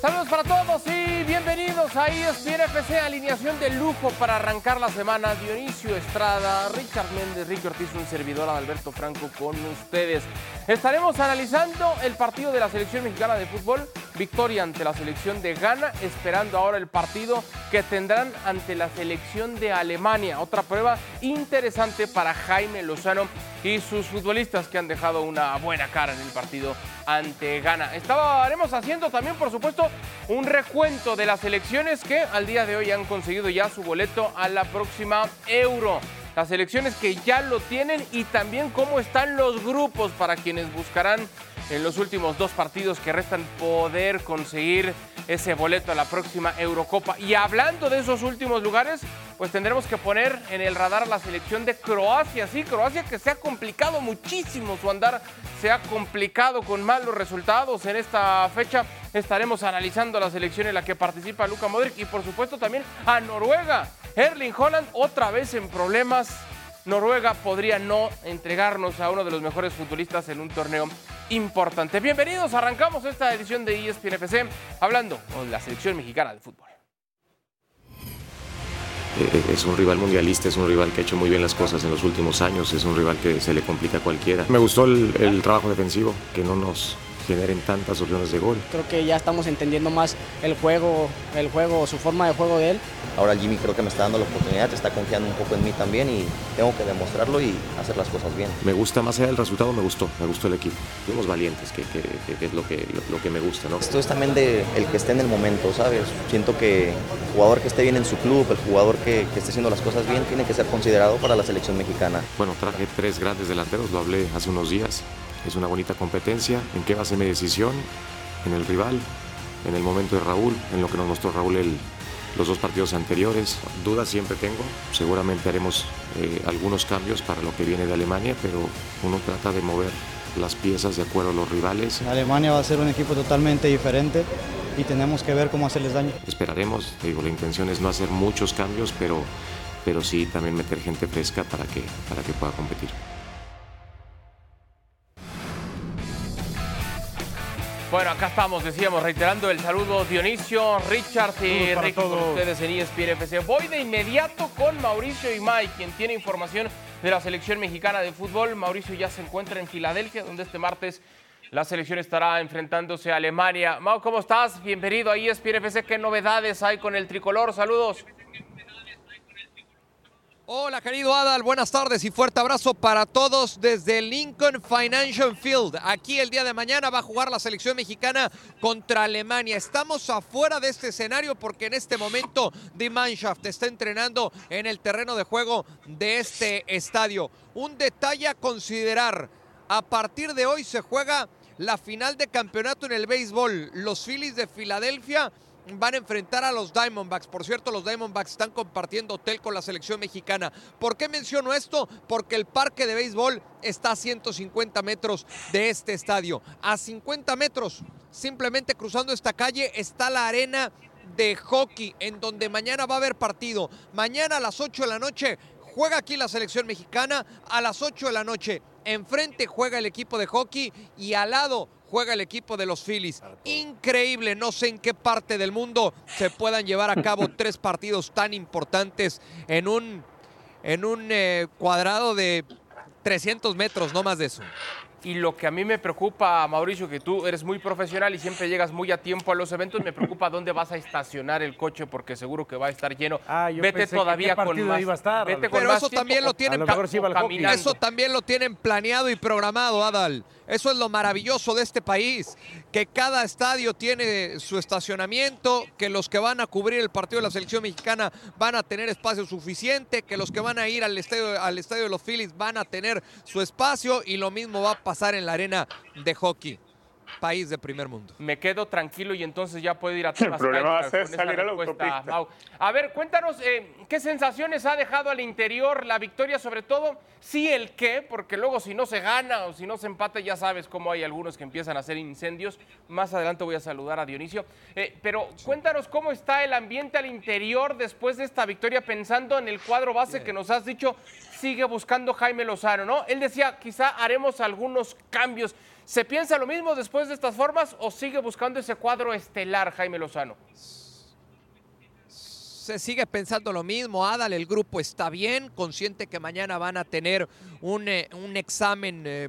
Saludos para todos y bienvenidos a ESPN FC, alineación de lujo para arrancar la semana. Dionisio Estrada, Richard Méndez, Ricky Ortiz, un servidor Alberto Franco con ustedes. Estaremos analizando el partido de la selección mexicana de fútbol, victoria ante la selección de Ghana, esperando ahora el partido que tendrán ante la selección de Alemania. Otra prueba interesante para Jaime Lozano y sus futbolistas que han dejado una buena cara en el partido ante Ghana. Estaremos haciendo también, por supuesto, un recuento de las elecciones que al día de hoy han conseguido ya su boleto a la próxima Euro. Las elecciones que ya lo tienen y también cómo están los grupos para quienes buscarán en los últimos dos partidos que restan poder conseguir ese boleto a la próxima Eurocopa. Y hablando de esos últimos lugares, pues tendremos que poner en el radar la selección de Croacia. Sí, Croacia que se ha complicado muchísimo su andar, se ha complicado con malos resultados en esta fecha. Estaremos analizando la selección en la que participa Luka Modric y por supuesto también a Noruega. Erling Holland otra vez en problemas. Noruega podría no entregarnos a uno de los mejores futbolistas en un torneo importante. Bienvenidos, arrancamos esta edición de ESPN FC hablando con la selección mexicana de fútbol. Eh, es un rival mundialista, es un rival que ha hecho muy bien las cosas en los últimos años, es un rival que se le complica a cualquiera. Me gustó el, el trabajo defensivo, que no nos generen tantas opciones de gol. Creo que ya estamos entendiendo más el juego, el juego, su forma de juego de él. Ahora Jimmy creo que me está dando la oportunidad, está confiando un poco en mí también y tengo que demostrarlo y hacer las cosas bien. Me gusta más allá del resultado, me gustó, me gustó el equipo. Fuimos valientes, que, que, que es lo que, lo, lo, que me gusta. ¿no? Esto es también de el que esté en el momento, ¿sabes? Siento que el jugador que esté bien en su club, el jugador que, que esté haciendo las cosas bien, tiene que ser considerado para la selección mexicana. Bueno, traje tres grandes delanteros, lo hablé hace unos días. Es una bonita competencia. ¿En qué base mi decisión? En el rival, en el momento de Raúl, en lo que nos mostró Raúl el, los dos partidos anteriores. Dudas siempre tengo. Seguramente haremos eh, algunos cambios para lo que viene de Alemania, pero uno trata de mover las piezas de acuerdo a los rivales. Alemania va a ser un equipo totalmente diferente y tenemos que ver cómo hacerles daño. Esperaremos, digo, la intención es no hacer muchos cambios, pero, pero sí también meter gente fresca para que, para que pueda competir. Bueno, acá estamos, decíamos, reiterando el saludo Dionisio, Richard y Ricky con ustedes en ESPN FC. Voy de inmediato con Mauricio y Mike, quien tiene información de la selección mexicana de fútbol. Mauricio ya se encuentra en Filadelfia, donde este martes la selección estará enfrentándose a Alemania. Mau, ¿cómo estás? Bienvenido a ESPN FC. ¿Qué novedades hay con el tricolor? Saludos. Hola querido Adal, buenas tardes y fuerte abrazo para todos desde Lincoln Financial Field. Aquí el día de mañana va a jugar la selección mexicana contra Alemania. Estamos afuera de este escenario porque en este momento Die Mannschaft está entrenando en el terreno de juego de este estadio. Un detalle a considerar, a partir de hoy se juega la final de campeonato en el béisbol. Los Phillies de Filadelfia van a enfrentar a los Diamondbacks. Por cierto, los Diamondbacks están compartiendo hotel con la selección mexicana. ¿Por qué menciono esto? Porque el parque de béisbol está a 150 metros de este estadio. A 50 metros, simplemente cruzando esta calle, está la arena de hockey, en donde mañana va a haber partido. Mañana a las 8 de la noche juega aquí la selección mexicana. A las 8 de la noche, enfrente juega el equipo de hockey y al lado juega el equipo de los Phillies. Increíble, no sé en qué parte del mundo se puedan llevar a cabo tres partidos tan importantes en un, en un eh, cuadrado de 300 metros, no más de eso. Y lo que a mí me preocupa, Mauricio, que tú eres muy profesional y siempre llegas muy a tiempo a los eventos, me preocupa dónde vas a estacionar el coche porque seguro que va a estar lleno. Ah, yo vete pensé todavía con más. iba a estar, vete con Pero más eso tiempo también lo tienen A lo mejor sí iba al hockey. caminando. Eso también lo tienen planeado y programado, Adal. Eso es lo maravilloso de este país, que cada estadio tiene su estacionamiento, que los que van a cubrir el partido de la selección mexicana van a tener espacio suficiente, que los que van a ir al estadio, al estadio de los Phillies van a tener su espacio y lo mismo va a pasar en la arena de hockey. País de primer mundo. me quedo tranquilo y entonces ya puedo ir a temas problema va a con ser salir a la respuesta, autopista. Mau. A ver, cuéntanos eh, qué sensaciones ha dejado al interior la victoria, sobre todo, sí el qué, porque luego si no se gana o si no se empata, ya sabes cómo hay algunos que empiezan a hacer incendios. Más adelante voy a saludar a Dionisio. Eh, pero cuéntanos cómo está el ambiente al interior después de esta victoria, pensando en el cuadro base que nos has dicho, sigue buscando Jaime Lozano, ¿no? Él decía, quizá haremos algunos cambios. ¿Se piensa lo mismo después de estas formas o sigue buscando ese cuadro estelar Jaime Lozano? se sigue pensando lo mismo. Adal, el grupo está bien, consciente que mañana van a tener un, eh, un examen eh,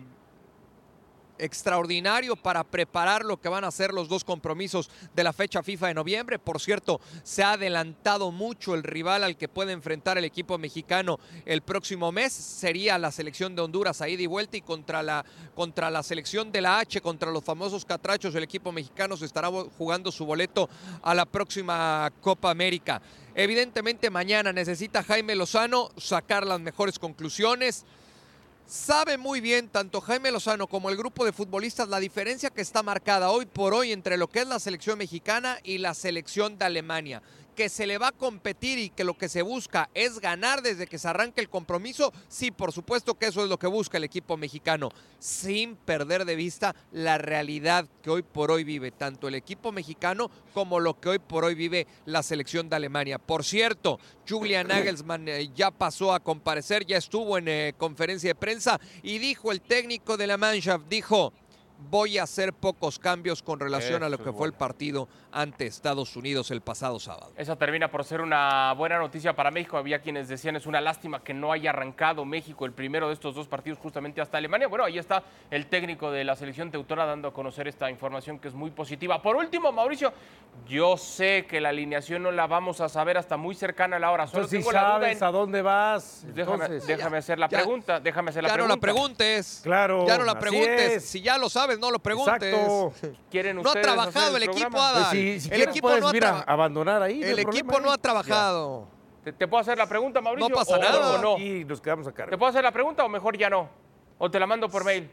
extraordinario para preparar lo que van a ser los dos compromisos de la fecha FIFA de noviembre. Por cierto, se ha adelantado mucho el rival al que puede enfrentar el equipo mexicano el próximo mes. Sería la selección de Honduras a ida y vuelta y contra la, contra la selección de la H, contra los famosos catrachos, el equipo mexicano se estará jugando su boleto a la próxima Copa América. Evidentemente mañana necesita Jaime Lozano sacar las mejores conclusiones Sabe muy bien tanto Jaime Lozano como el grupo de futbolistas la diferencia que está marcada hoy por hoy entre lo que es la selección mexicana y la selección de Alemania que se le va a competir y que lo que se busca es ganar desde que se arranque el compromiso, sí, por supuesto que eso es lo que busca el equipo mexicano, sin perder de vista la realidad que hoy por hoy vive tanto el equipo mexicano como lo que hoy por hoy vive la selección de Alemania. Por cierto, Julian Nagelsmann eh, ya pasó a comparecer, ya estuvo en eh, conferencia de prensa y dijo el técnico de la Mannschaft, dijo, voy a hacer pocos cambios con relación a lo que fue el partido ante Estados Unidos el pasado sábado. Eso termina por ser una buena noticia para México. Había quienes decían es una lástima que no haya arrancado México el primero de estos dos partidos justamente hasta Alemania. Bueno, ahí está el técnico de la selección teutora dando a conocer esta información que es muy positiva. Por último, Mauricio, yo sé que la alineación no la vamos a saber hasta muy cercana a la hora. Solo si sabes a dónde vas. Déjame, hacer la pregunta. Déjame hacer la ya pregunta. no la preguntes. Claro. Ya no la preguntes. Si ya lo sabes no lo preguntes. no ha trabajado el equipo, Adal. Pues si, el equipo no ha abandonar ahí. El equipo no ha trabajado. ¿Te, puedo hacer la pregunta, Mauricio? No pasa nada. no? Y nos quedamos a cargo. ¿Te puedo hacer la pregunta o mejor ya no? ¿O te la mando por mail?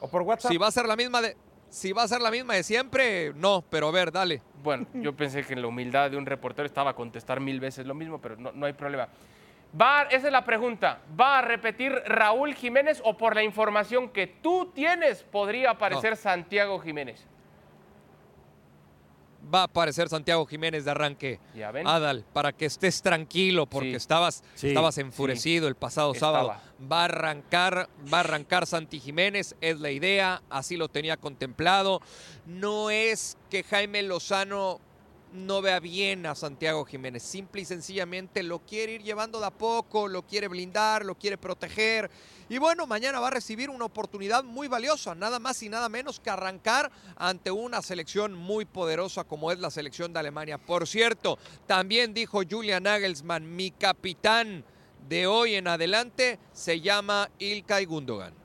¿O por WhatsApp? Si va a ser la misma de, si va a ser la misma de siempre, no, pero a ver, dale. Bueno, yo pensé que en la humildad de un reportero estaba a contestar mil veces lo mismo, pero no, no hay problema. Va, esa es la pregunta. ¿Va a repetir Raúl Jiménez o por la información que tú tienes podría aparecer Santiago Jiménez? Va a aparecer Santiago Jiménez de arranque. Adal, para que estés tranquilo porque estabas, estabas enfurecido el pasado sábado. Va a arrancar, va a arrancar Santi Jiménez, es la idea, así lo tenía contemplado. No es que Jaime Lozano no vea bien a Santiago Jiménez. Simple y sencillamente lo quiere ir llevando de a poco, lo quiere blindar, lo quiere proteger. Y bueno, mañana va a recibir una oportunidad muy valiosa, nada más y nada menos que arrancar ante una selección muy poderosa como es la selección de Alemania. Por cierto, también dijo Julian Nagelsmann, mi capitán de hoy en adelante se llama Ilkay Gundogan.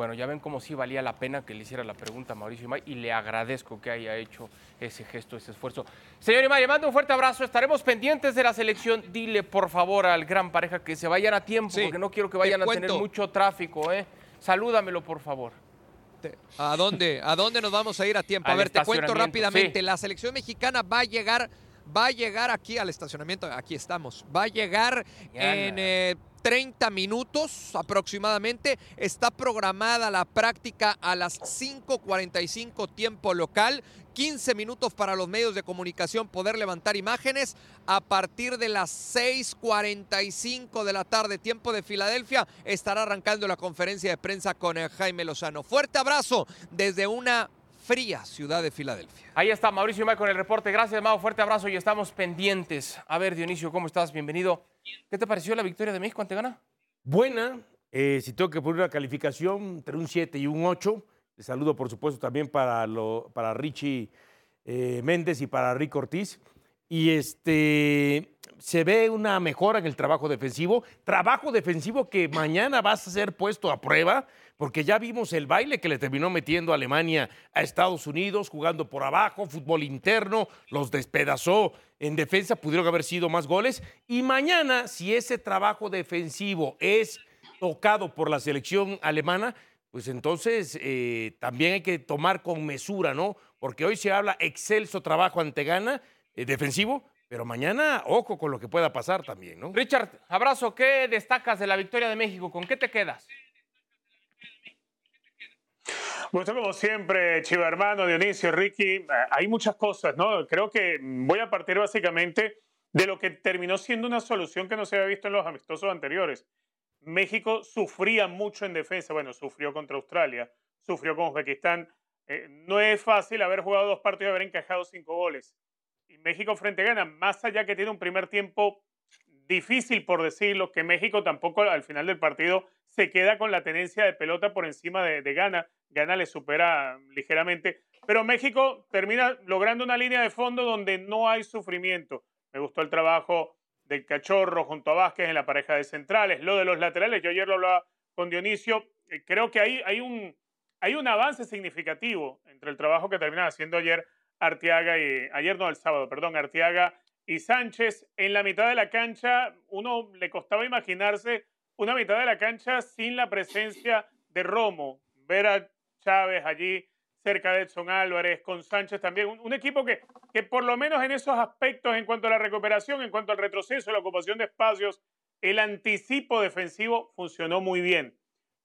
Bueno, ya ven cómo sí valía la pena que le hiciera la pregunta a Mauricio Imay y le agradezco que haya hecho ese gesto, ese esfuerzo. Señor Imay, le mando un fuerte abrazo. Estaremos pendientes de la selección. Dile, por favor, al gran pareja que se vayan a tiempo, porque no quiero que vayan a tener mucho tráfico. ¿eh? Salúdamelo, por favor. ¿A dónde? ¿A dónde nos vamos a ir a tiempo? a ver, te cuento rápidamente. La selección mexicana va a llegar va a llegar aquí al estacionamiento, aquí estamos, va a llegar en 30 eh, minutos aproximadamente. Está programada la práctica a las 5.45 tiempo local. 15 minutos para los medios de comunicación poder levantar imágenes. A partir de las 6.45 de la tarde, tiempo de Filadelfia, estará arrancando la conferencia de prensa con eh, Jaime Lozano. Fuerte abrazo desde una fría ciudad de Filadelfia. Ahí está Mauricio May con el reporte. Gracias, Mau. Fuerte abrazo y estamos pendientes. A ver, Dionisio, ¿cómo estás? Bienvenido. ¿Qué te pareció la victoria de México ante Ghana? Buena. Eh, si tengo que poner una calificación entre un 7 y un 8, le saludo, por supuesto, también para, lo, para Richie eh, Méndez y para Rick Ortiz. Y este, se ve una mejora en el trabajo defensivo. Trabajo defensivo que mañana va a ser puesto a prueba porque ya vimos el baile que le terminó metiendo Alemania a Estados Unidos, jugando por abajo, fútbol interno, los despedazó en defensa, pudieron haber sido más goles. Y mañana, si ese trabajo defensivo es tocado por la selección alemana, pues entonces eh, también hay que tomar con mesura, ¿no? Porque hoy se habla excelso trabajo ante Gana, eh, defensivo, pero mañana, ojo con lo que pueda pasar también, ¿no? Richard, abrazo, ¿qué destacas de la victoria de México? ¿Con qué te quedas? Bueno, como siempre, Chiva hermano, Dionisio, Ricky, eh, hay muchas cosas, ¿no? Creo que voy a partir básicamente de lo que terminó siendo una solución que no se había visto en los amistosos anteriores. México sufría mucho en defensa, bueno, sufrió contra Australia, sufrió con Uzbekistán. Eh, no es fácil haber jugado dos partidos y haber encajado cinco goles. Y México frente a Ghana, más allá que tiene un primer tiempo difícil, por decirlo, que México tampoco al final del partido se queda con la tenencia de pelota por encima de, de Ghana. Ghana le supera ligeramente. Pero México termina logrando una línea de fondo donde no hay sufrimiento. Me gustó el trabajo del Cachorro junto a Vázquez en la pareja de centrales, lo de los laterales, yo ayer lo hablaba con Dionisio, eh, creo que hay, un, hay un avance significativo entre el trabajo que termina haciendo ayer Arteaga y, ayer no, el sábado, perdón, Arteaga y Sánchez. En la mitad de la cancha, uno le costaba imaginarse una mitad de la cancha sin la presencia de Romo, ver a Chávez allí cerca de Edson Álvarez, con Sánchez también. Un, equipo que, que por lo menos en esos aspectos, en cuanto a la recuperación, en cuanto al retroceso, la ocupación de espacios, el anticipo defensivo funcionó muy bien.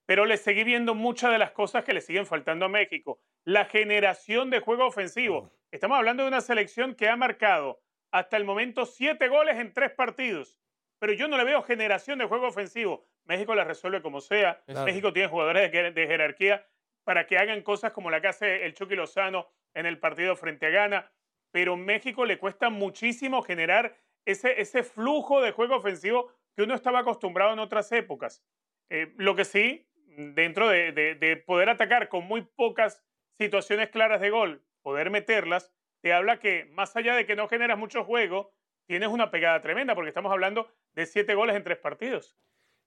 Pero le seguí viendo muchas de las cosas que le siguen faltando a México. La generación de juego ofensivo. Estamos hablando de una selección que ha marcado hasta el momento siete goles en tres partidos. Pero yo no le veo generación de juego ofensivo. México la resuelve como sea. México tiene jugadores de, de jerarquía para que hagan cosas como la que hace el Chucky Lozano en el partido frente a Ghana, pero México le cuesta muchísimo generar ese, ese flujo de juego ofensivo que uno estaba acostumbrado en otras épocas. Eh, lo que sí, dentro de, de, poder atacar con muy pocas situaciones claras de gol, poder meterlas, te habla que más allá de que no generas mucho juego, tienes una pegada tremenda, porque estamos hablando de siete goles en tres partidos.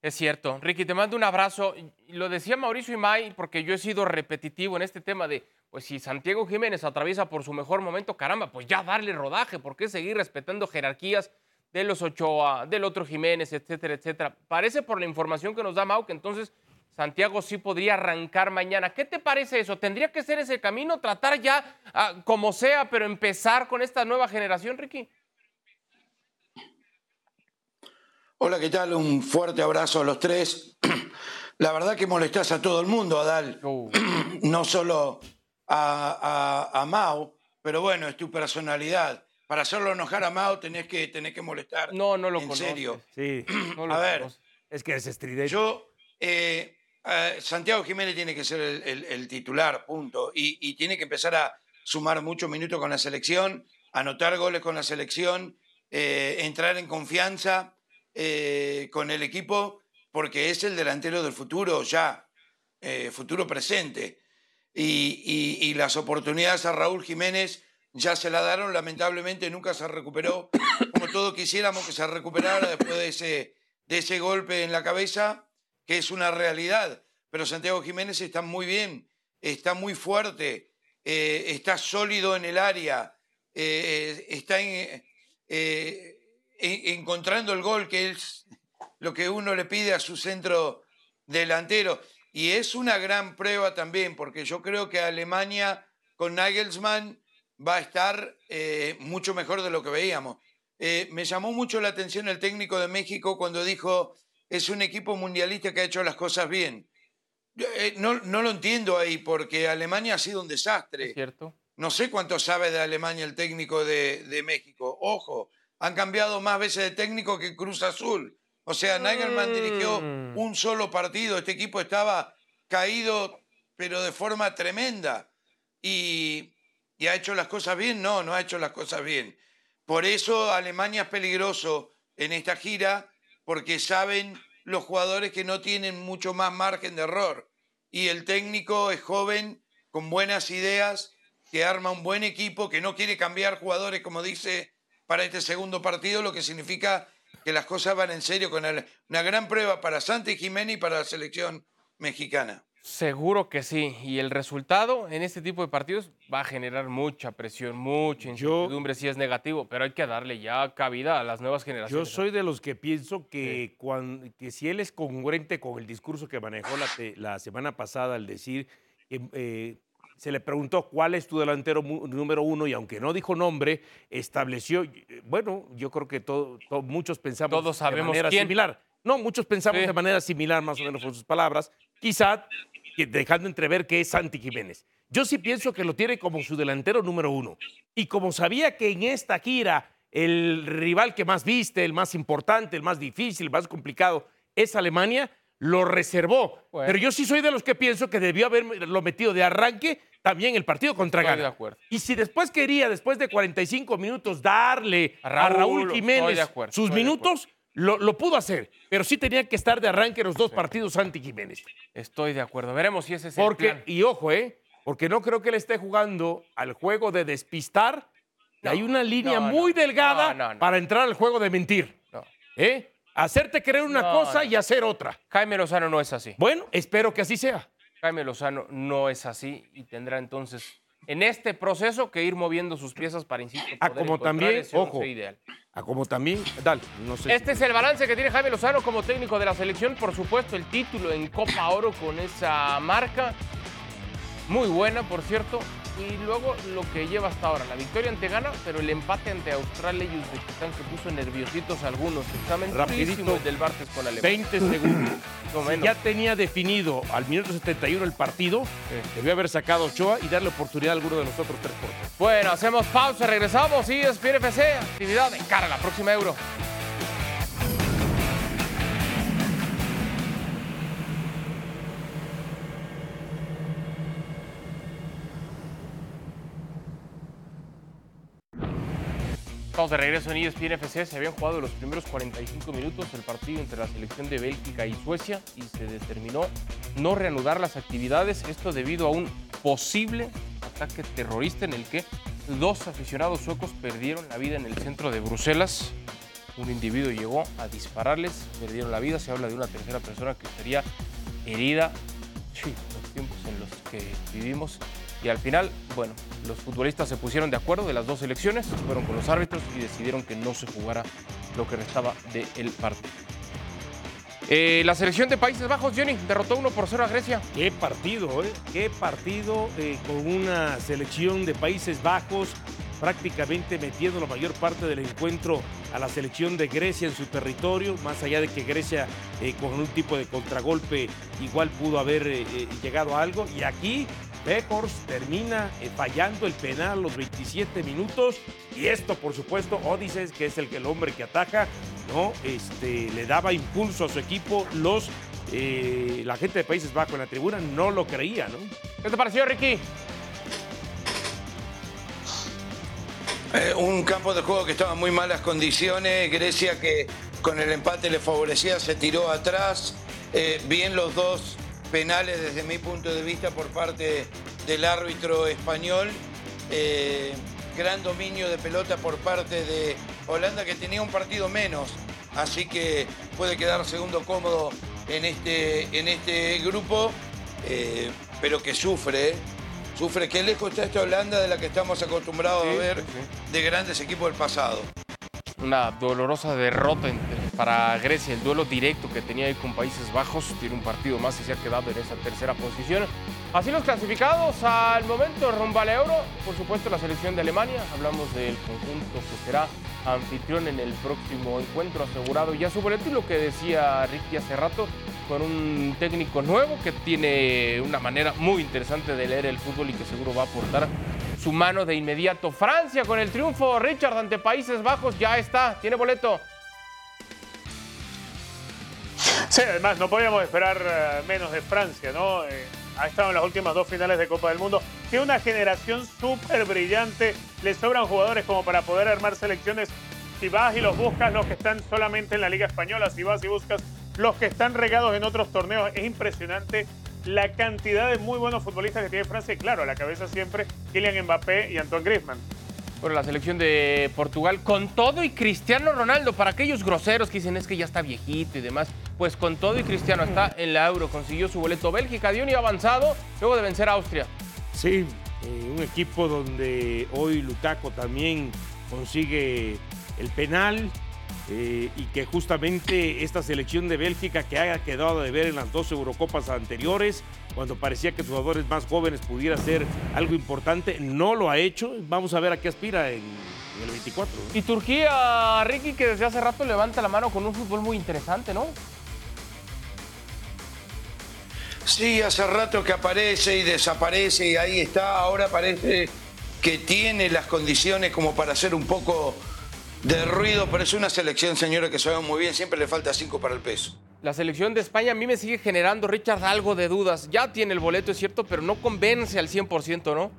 Es cierto. Ricky, te mando un abrazo. Lo decía Mauricio Imay, porque yo he sido repetitivo en este tema de, pues si Santiago Jiménez atraviesa por su mejor momento, caramba, pues ya darle rodaje, ¿por qué seguir respetando jerarquías de los Ochoa, del otro Jiménez, etcétera, etcétera? Parece por la información que nos da Mau que entonces Santiago sí podría arrancar mañana. ¿Qué te parece eso? ¿Tendría que ser ese camino, tratar ya ah, como sea, pero empezar con esta nueva generación, Ricky? Hola, ¿qué tal? Un fuerte abrazo a los tres. La verdad que molestás a todo el mundo, Adal. Uh. No solo a, a, Mao, pero bueno, es tu personalidad. Para hacerlo enojar a Mao tenés que, tenés que molestar. No, no lo En serio. Sí. a ver. Es que es estridente. Yo, eh, eh, Santiago Jiménez tiene que ser el, titular, punto. Y, tiene que empezar a sumar muchos minutos con la selección, anotar goles con la selección, eh, entrar en confianza eh, con el equipo porque es el delantero del futuro ya, futuro presente. Y, las oportunidades a Raúl Jiménez ya se la daron, lamentablemente nunca se recuperó como todos quisiéramos que se recuperara después de ese, de ese golpe en la cabeza, que es una realidad. Pero Santiago Jiménez está muy bien, está muy fuerte, eh, está sólido en el área, está en, encontrando el gol, que es lo que uno le pide a su centro delantero. Y es una gran prueba también, porque yo creo que Alemania con Nagelsmann va a estar eh, mucho mejor de lo que veíamos. Eh, me llamó mucho la atención el técnico de México cuando dijo, es un equipo mundialista que ha hecho las cosas bien. Eh, no, no, lo entiendo ahí, porque Alemania ha sido un desastre. cierto. No sé cuánto sabe de Alemania el técnico de, de México. Ojo, han cambiado más veces de técnico que Cruz Azul. O sea, Nagelman dirigió mm. un solo partido. Este equipo estaba caído, pero de forma tremenda. Y, ha hecho las cosas bien. No, no ha hecho las cosas bien. Por eso Alemania es peligroso en esta gira, porque saben los jugadores que no tienen mucho más margen de error. Y el técnico es joven, con buenas ideas, que arma un buen equipo, que no quiere cambiar jugadores, como dice para este segundo partido, lo que significa que las cosas van en serio con una gran prueba para Santi Jiménez y para la selección mexicana. Seguro que sí. Y el resultado en este tipo de partidos va a generar mucha presión, mucha incertidumbre si es negativo, pero hay que darle ya cabida a las nuevas generaciones. Yo soy de los que pienso que, cuando, que si él es congruente con el discurso que manejó la, la semana pasada al decir que eh, se le preguntó cuál es tu delantero número uno y aunque no dijo nombre, estableció, bueno, yo creo que muchos pensamos de manera similar. No, muchos pensamos de manera similar, más o menos con sus palabras, quizá dejando entrever que es Santi Jiménez. Yo sí pienso que lo tiene como su delantero número uno. Y como sabía que en esta gira el rival que más viste, el más importante, el más difícil, el más complicado, es Alemania, lo reservó. Bueno. Pero yo sí soy de los que pienso que debió haberlo metido de arranque también el partido contra Estoy de acuerdo. Y si después quería, después de 45 minutos, darle A a Raúl, Jiménez acuerdo, sus minutos, lo, lo pudo hacer. Pero sí tenía que estar de arranque los dos partidos anti Jiménez. Estoy de acuerdo. Veremos si ese es el plan. y ojo, ¿eh? Porque no creo que él esté jugando al juego de despistar. No, hay una línea no, muy delgada no, para entrar al juego de mentir. No. ¿Eh? Hacerte creer una cosa y hacer otra. Jaime Lozano no es así. Bueno, espero que así sea. Jaime Lozano no es así y tendrá entonces en este proceso que ir moviendo sus piezas para, insisto, Ah, poder como encontrar también, ojo. ideal. Como también, dale, no sé. Este es el balance que tiene Jaime Lozano como técnico de la selección. Por supuesto, el título en Copa Oro con esa marca. Muy buena, por cierto. Y luego lo que lleva hasta ahora, la victoria ante Ghana, pero el empate ante Australia y Uzbekistán que puso nerviositos a algunos. Examen el del con Alemania. 20 segundos. No Si menos. ya tenía definido al minuto 71 el partido, debió haber sacado Ochoa y darle oportunidad a alguno de los otros tres. Bueno, hacemos pausa, regresamos y es FC, actividad de cara a la próxima Euro. Estamos de regreso en ESPN FC. Se habían jugado los primeros 45 minutos el partido entre la selección de Bélgica y Suecia y se determinó no reanudar las actividades. Esto debido a un posible ataque terrorista en el que dos aficionados suecos perdieron la vida en el centro de Bruselas. Un individuo llegó a dispararles, perdieron la vida. Se habla de una tercera persona que estaría herida. Sí, los tiempos en los que vivimos. Y al final, bueno, los futbolistas se pusieron de acuerdo de las dos selecciones, fueron con los árbitros y decidieron que no se jugara lo que restaba del partido. Eh, la selección de Países Bajos, Johnny, derrotó 1 por 0 a Grecia. Qué partido, ¿eh? Qué partido eh, con una selección de Países Bajos prácticamente metiendo la mayor parte del encuentro a la selección de Grecia en su territorio, más allá de que Grecia eh, con un tipo de contragolpe igual pudo haber llegado a algo. Y aquí Beckhorst termina eh, fallando el penal a los 27 minutos. Y esto, por supuesto, Odises, que es el, el hombre que ataca, ¿no? Este, le daba impulso a su equipo. Los, eh, la gente de Países Bajos en la tribuna no lo creía, ¿no? ¿Qué te pareció, Ricky? Eh, un campo de juego que estaba en muy malas condiciones. Grecia que con el empate le favorecía, se tiró atrás. Eh, bien los dos penales desde mi punto de vista por parte del árbitro español. Eh, gran dominio de pelota por parte de Holanda que tenía un partido menos. Así que puede quedar segundo cómodo en este, en este grupo, eh, pero que sufre. ¿eh? Sufre, qué lejos está esta Holanda de la que estamos acostumbrados Sí, a ver sí, de grandes equipos del pasado. Una dolorosa derrota entre- para Grecia, el duelo directo que tenía ahí con Países Bajos. Tiene un partido más y se ha quedado en esa tercera posición. Así los clasificados al momento rumbo al Euro. Por supuesto, la selección de Alemania. Hablamos del conjunto que será anfitrión en el próximo encuentro asegurado ya su boleto. Y lo que decía Ricky hace rato, con un técnico nuevo que tiene una manera muy interesante de leer el fútbol y que seguro va a aportar su mano de inmediato. Francia con el triunfo, Richard, ante Países Bajos, ya está, tiene boleto. Sí, además no podíamos esperar eh, menos de Francia, ¿no? Eh, ha estado en las últimas dos finales de Copa del Mundo. Tiene una generación súper brillante. Le sobran jugadores como para poder armar selecciones. Si vas y los buscas, los que están solamente en la Liga Española, si vas y buscas los que están regados en otros torneos, es impresionante la cantidad de muy buenos futbolistas que tiene Francia. Y claro, a la cabeza siempre Kylian Mbappé y Antoine Griezmann. Bueno, la selección de Portugal con todo y Cristiano Ronaldo, para aquellos groseros que dicen es que ya está viejito y demás, pues con todo y Cristiano está en la Euro, consiguió su boleto. Bélgica dio un avanzado luego de vencer a Austria. Sí, eh, un equipo donde hoy Lukaku también consigue el penal eh, y que justamente esta selección de Bélgica que haya quedado de ver en las dos Eurocopas anteriores, cuando parecía que sus jugadores más jóvenes pudiera ser algo importante, no lo ha hecho. Vamos a ver a qué aspira en, en el 24. ¿no? Y Turquía, Ricky, que desde hace rato levanta la mano con un fútbol muy interesante, ¿no? Sí, hace rato que aparece y desaparece y ahí está. Ahora parece que tiene las condiciones como para hacer un poco de ruido, pero es una selección, señores, que sabemos muy bien, siempre le falta cinco para el peso. La selección de España a mí me sigue generando, Richard, algo de dudas. Ya tiene el boleto, es cierto, pero no convence al 100%, ¿no?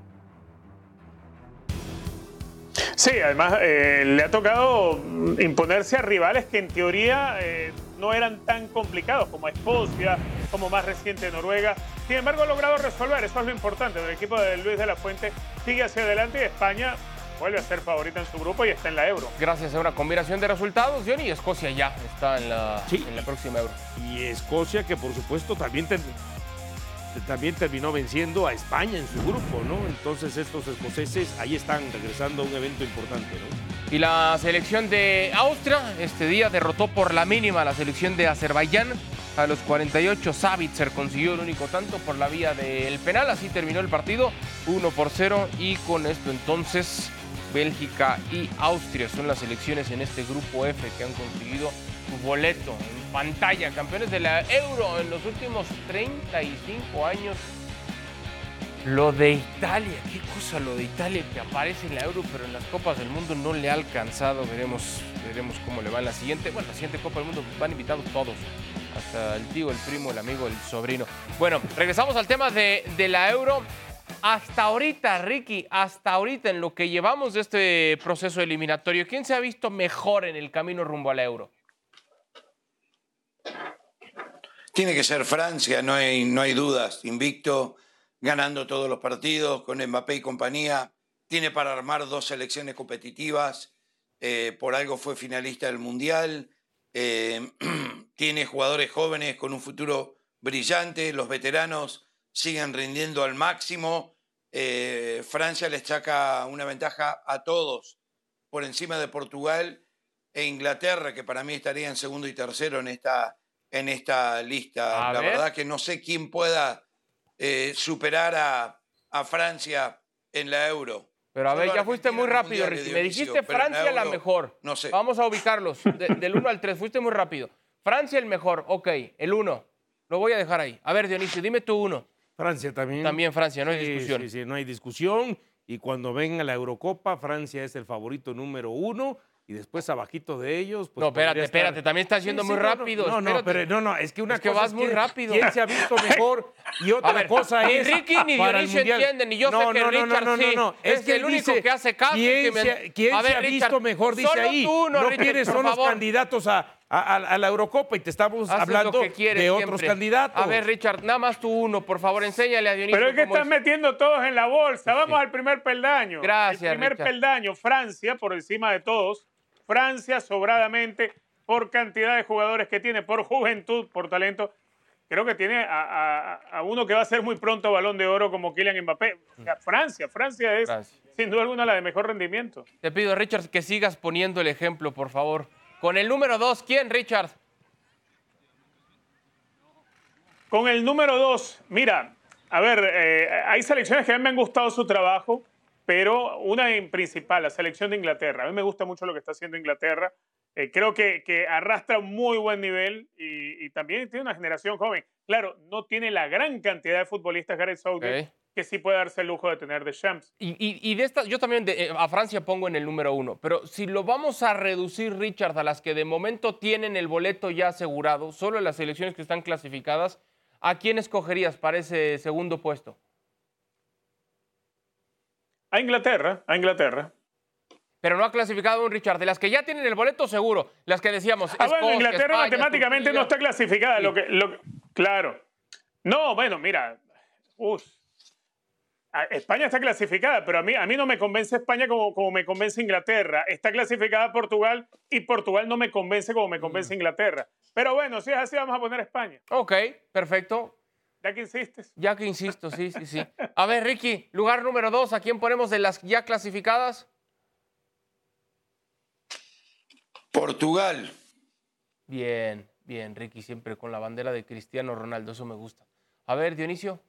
Sí, además eh, le ha tocado imponerse a rivales que en teoría eh, no eran tan complicados como Escocia, como más reciente Noruega. Sin embargo, ha logrado resolver, eso es lo importante. El equipo de Luis de la Fuente sigue hacia adelante y España vuelve a ser favorita en su grupo y está en la Euro. Gracias a una combinación de resultados, Johnny, Escocia ya está en la, Sí. en la próxima Euro. Y Escocia, que por supuesto también, ter- también terminó venciendo a España en su grupo, ¿no? Entonces estos escoceses ahí están regresando a un evento importante, ¿no? Y la selección de Austria este día derrotó por la mínima a la selección de Azerbaiyán. A los 48 Savitzer consiguió el único tanto por la vía del penal. Así terminó el partido 1 por 0 y con esto entonces Bélgica y Austria son las selecciones en este grupo F que han conseguido su boleto en pantalla. Campeones de la Euro en los últimos 35 años. Lo de Italia, qué cosa lo de Italia que aparece en la Euro, pero en las Copas del Mundo no le ha alcanzado. Veremos, veremos cómo le va en la siguiente. Bueno, la siguiente Copa del Mundo van invitados todos. Hasta el tío, el primo, el amigo, el sobrino. Bueno, regresamos al tema de, de la Euro. Hasta ahorita, Ricky, hasta ahorita en lo que llevamos de este proceso eliminatorio, ¿quién se ha visto mejor en el camino rumbo a la Euro? Tiene que ser Francia, no hay, no hay dudas. Invicto, ganando todos los partidos, con Mbappé y compañía. Tiene para armar dos selecciones competitivas. eh, por algo fue finalista del Mundial. eh, tiene jugadores jóvenes con un futuro brillante. Los veteranos siguen rindiendo al máximo. Eh, Francia les saca una ventaja a todos por encima de Portugal e Inglaterra, que para mí estaría en segundo y tercero en esta, en esta lista. A La ver. verdad que no sé quién pueda eh, superar a, a Francia en la Euro. Pero a Solo ver, ya fuiste muy rápido, Ricky. Me dijiste la Francia la mejor. No sé. Vamos a ubicarlos. De- del 1 al 3, fuiste muy rápido. Francia el mejor, ok. El 1. Lo voy a dejar ahí. A ver, Dionisio, dime tú uno. Francia también. También Francia, no hay Sí, discusión. Sí, sí, no hay discusión. Y cuando venga la Eurocopa, Francia es el favorito número uno. Y después, abajito de ellos. Pues No, espérate, estar- espérate, también estás yendo muy no, rápido, No, no, pero no, no, es que una Es que cosa vas muy quién- rápido. ¿Quién se ha visto mejor? Y otra ver, cosa ni es. Ricky ni para el Dionisio entienden, y yo sé no, que no, no, Richard no, no, sí. no. Es que el único dice, que hace caso ¿Quién, que me- se, quién ver, se ha Richard, visto mejor? Dice solo ahí. tú no Richard, por son los favor. candidatos a, a- a la Eurocopa y te estamos Haces hablando lo que quieres de otros siempre. candidatos. A ver, Richard, nada más tú uno, por favor, enséñale a Dionisio. Pero es que están metiendo todos en la bolsa. Vamos al primer peldaño. Gracias, El primer Richard. peldaño, Francia, por encima de todos. Francia, sobradamente, por cantidad de jugadores que tiene, por juventud, por talento. Creo que tiene a, a- a uno que va a ser muy pronto balón de oro como Kylian Mbappé. O sea, Francia, Francia es Francia. sin duda alguna la de mejor rendimiento. Te pido, Richard, que sigas poniendo el ejemplo, por favor. Con el número 2, ¿quién, Richard? Con el número dos, mira, a ver, eh, hay selecciones que a mí me han gustado su trabajo, pero una en principal, la selección de Inglaterra. A mí me gusta mucho lo que está haciendo Inglaterra. Eh, creo que, que arrastra un muy buen nivel y, y también tiene una generación joven. Claro, no tiene la gran cantidad de futbolistas Gareth Southgate. Que sí puede darse el lujo de tener de Champs. Y, y- y de estas, yo también de- eh, a Francia pongo en el número uno, pero si lo vamos a reducir, Richard, a las que de momento tienen el boleto ya asegurado, solo las selecciones que están clasificadas, ¿a quién escogerías para ese segundo puesto? A Inglaterra, a Inglaterra. Pero no ha clasificado un Richard. De las que ya tienen el boleto, seguro. Las que decíamos. Ah, bueno, Inglaterra España, matemáticamente no está clasificada. Sí. Lo que, lo claro. No, bueno, mira. uf. A- España está clasificada, pero a mí, a mí no me convence España como, como me convence Inglaterra. Está clasificada Portugal y Portugal no me convence como me Mm. convence Inglaterra. Pero bueno, si es así, vamos a poner España. Ok, perfecto. Ya que insistes. Ya que insisto, sí, sí, sí. A ver, Ricky, lugar número dos, ¿a quién ponemos de las ya clasificadas? Portugal. Bien, bien, Ricky, siempre con la bandera de Cristiano Ronaldo, eso me gusta. A ver, Dionisio.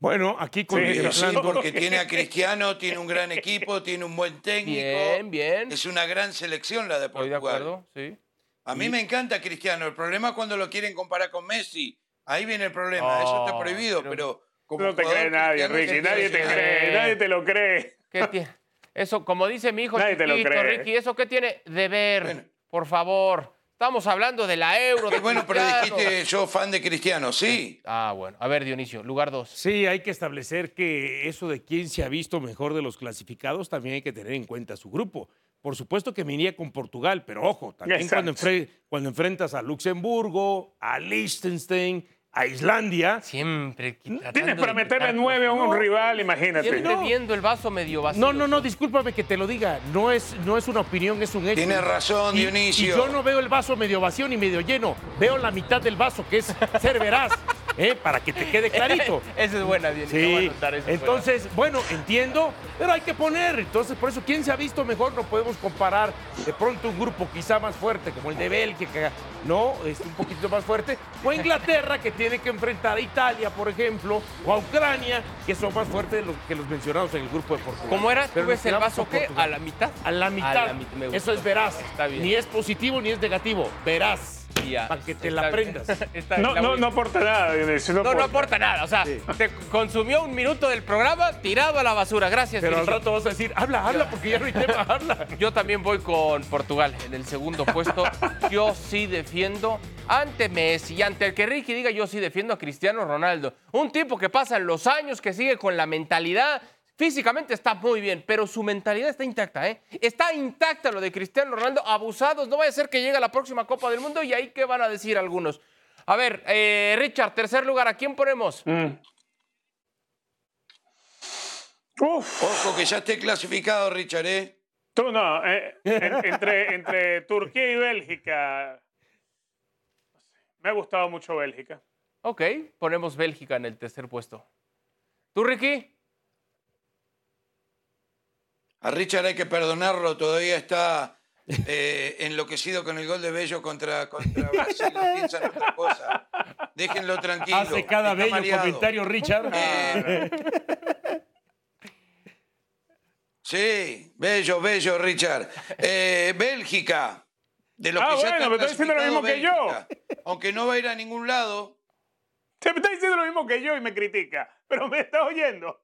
Bueno, aquí Sí, Sí, contemplando. porque tiene a Cristiano, tiene un gran equipo, tiene un buen técnico. Bien, bien. Es una gran selección la de Estoy Portugal. de acuerdo, sí. A mí me encanta Cristiano. El problema es cuando lo quieren comparar con Messi. Ahí viene el problema. Eso está Oh, prohibido, pero- pero como No te cree nadie, Ricky. Nadie te cree. Nadie te lo cree. ¿Qué Eso, como dice mi hijo Nadie te lo chiquito, cree. Ricky, ¿eso qué tiene? Deber, Bueno. por favor. Estamos hablando de la Euro. De bueno, pero dijiste yo fan de Cristiano, sí. Ah, bueno. A ver, Dionisio, lugar dos. Sí, hay que establecer que eso de quién se ha visto mejor de los clasificados también hay que tener en cuenta su grupo. Por supuesto que venía con Portugal, pero ojo, también cuando, Exacto. enfre- cuando enfrentas a Luxemburgo, a Liechtenstein, a Islandia. Siempre Tienes para meterle nueve a un rival, imagínate. Siempre No. viendo el vaso medio vacío. No, no, no, discúlpame que te lo diga. No es, no es una opinión, es un hecho. Tienes razón, Y- Dionisio. Y yo no veo el vaso medio vacío ni medio lleno. Veo la mitad del vaso, que es ser veraz, ¿eh? para que te quede clarito. Esa es buena, a Sí, entonces, bueno, entiendo, pero hay que poner. Entonces, por eso, ¿quién se ha visto mejor? No podemos comparar de pronto un grupo quizá más fuerte, como el de Bélgica, ¿no? Es un poquito más fuerte. O Inglaterra, que tiene que enfrentar a Italia, por ejemplo, o a Ucrania, que son más fuertes de los, que los mencionados en el grupo de Portugal. ¿Cómo era? ¿Tú Pero ves nos el vaso qué? ¿A la mitad? A la mitad. la mit- me gustó. Eso es veraz. Está bien. Ni es positivo ni es negativo. Verás. Para que te la bien, No, no, no aporta nada, Dionisio. No, No, no aporta. aporta nada. O sea, te consumió un minuto del programa tirado a la basura. Gracias, Pero al Dionisio. rato vas a decir, habla, habla, porque ya no hay tema, habla. Yo también voy con Portugal en el segundo puesto. Yo sí defiendo ante Messi y ante el que Ricky diga yo sí defiendo a Cristiano Ronaldo. Un tipo que pasan los años, que sigue con la mentalidad. Físicamente está muy bien, pero su mentalidad está intacta, ¿eh? Está intacta lo de Cristiano Ronaldo. Abusados, no vaya a ser que llegue a la próxima Copa del Mundo y ahí qué van a decir algunos. A ver, eh, Richard, tercer lugar, ¿a quién ponemos? Mm. Uf, Ojo que ya esté clasificado, Richard, ¿eh? tú no. eh, en- entre, entre Turquía y Bélgica. Me ha gustado mucho Bélgica. Ok, ponemos Bélgica en el tercer puesto. ¿Tú, Ricky? A Richard hay que perdonarlo, todavía está eh, enloquecido con el gol de Bello contra, contra Brasil, no piensa en otra cosa. Déjenlo tranquilo. Hace cada está bello mareado. comentario, Richard. Eh, sí, bello, bello, Richard. Eh, Bélgica. De lo Ah, que ya bueno, está me está diciendo lo mismo que yo. Aunque no va a ir a ningún lado. Se me está diciendo lo mismo que yo y me critica, pero me está oyendo.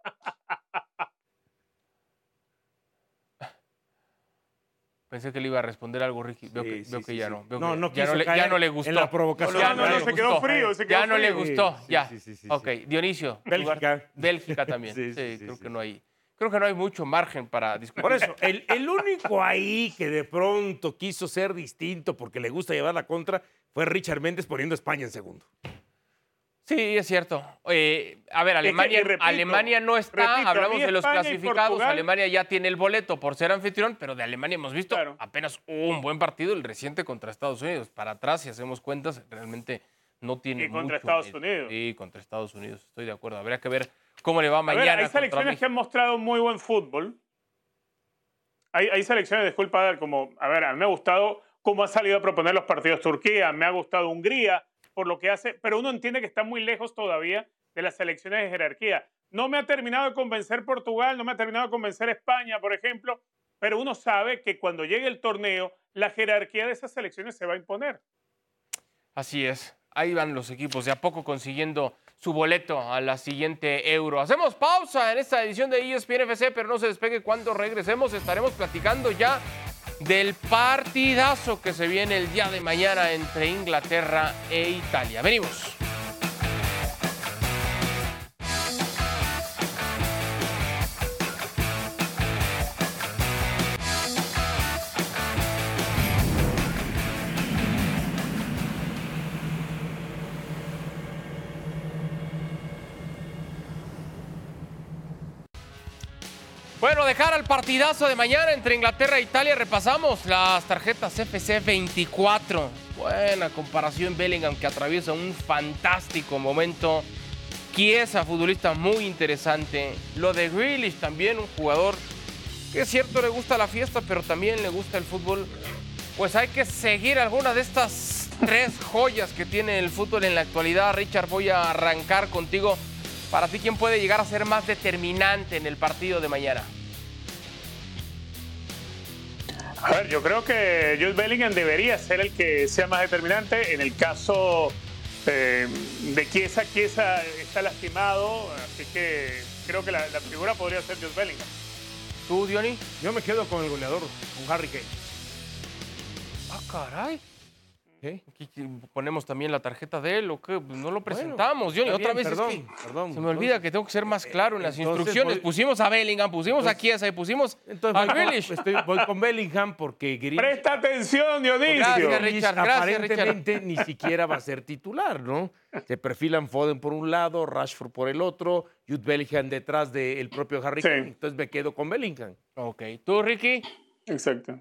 Pensé que le iba a responder algo, Ricky. Veo que, Sí, veo sí, que sí, ya sí. no. veo No, que no ya, no le, ya no le en gustó. la provocación. Ya No, no, le no, se quedó gustó. frío, se Ya quedó no le frío. gustó, Sí, ya. sí, sí, sí, ok. Dionisio. Bélgica. Bélgica también. Sí, Sí, sí, sí, creo sí. que no hay. Creo que no hay mucho margen para discutir. Por eso, el, el único ahí que de pronto quiso ser distinto porque le gusta llevar la contra fue Richard Méndez poniendo a España en segundo. Sí, es cierto. Eh, a ver, Alemania, repito, Alemania no está. repito, hablamos de los clasificados. Portugal- Alemania ya tiene el boleto por ser anfitrión, pero de Alemania hemos visto Claro. apenas un buen partido, el reciente contra Estados Unidos. Para atrás, si hacemos cuentas, realmente no tiene Y contra mucho Estados. Unidos. Sí, contra Estados Unidos. Estoy de acuerdo. Habría que ver cómo le va A mañana. ver, hay selecciones México. que han mostrado muy buen fútbol. Hay, hay selecciones, disculpa, como, a ver, a mí me ha gustado cómo ha salido a proponer los partidos Turquía, me ha gustado Hungría, por lo que hace, pero uno entiende que está muy lejos todavía de las selecciones de jerarquía. No me ha terminado de convencer Portugal, no me ha terminado de convencer España, por ejemplo, pero uno sabe que cuando llegue el torneo, la jerarquía de esas selecciones se va a imponer. Así es. Ahí van los equipos de a poco consiguiendo su boleto a la siguiente Euro. Hacemos pausa en esta edición de ESPN FC, pero no se despegue cuando regresemos. Estaremos platicando ya del partidazo que se viene el día de mañana entre Inglaterra e Italia. Venimos. Bueno, de cara al partidazo de mañana entre Inglaterra e Italia, repasamos las tarjetas FC 24. Buena comparación Bellingham que atraviesa un fantástico momento. Chiesa, futbolista muy interesante. Lo de Grealish también, un jugador que es cierto le gusta la fiesta, pero también le gusta el fútbol. Pues hay que seguir alguna de estas tres joyas que tiene el fútbol en la actualidad. Richard, voy a arrancar contigo. Para ti, ¿quién puede llegar a ser más determinante en el partido de mañana? A ver, yo creo que Jude Bellingham debería ser el que sea más determinante. En el caso eh, de Chiesa, Chiesa está lastimado, así que creo que la, la figura podría ser Jude Bellingham. ¿Tú, Diony? Yo me quedo con el goleador, con Harry Kane. Ah, caray. ¿Qué? Ponemos también la tarjeta de él o qué, Pues no lo presentamos, Johnny. está Otra bien, vez es perdón, que perdón. se me olvida que tengo que ser más claro en las entonces instrucciones. voy- Pusimos a Bellingham, pusimos a Chiesa y pusimos Entonces a Grealish. estoy- voy con Bellingham porque Grealish, Presta atención, Dionisio. Gracias, Grealish Richard, gracias, aparentemente ni siquiera va a ser titular, ¿no? Se perfilan Foden por un lado, Rashford por el otro, Jude Bellingham detrás del propio Harry Sí. Kane. Entonces me quedo con Bellingham. Ok, ¿tú, Ricky? Exacto.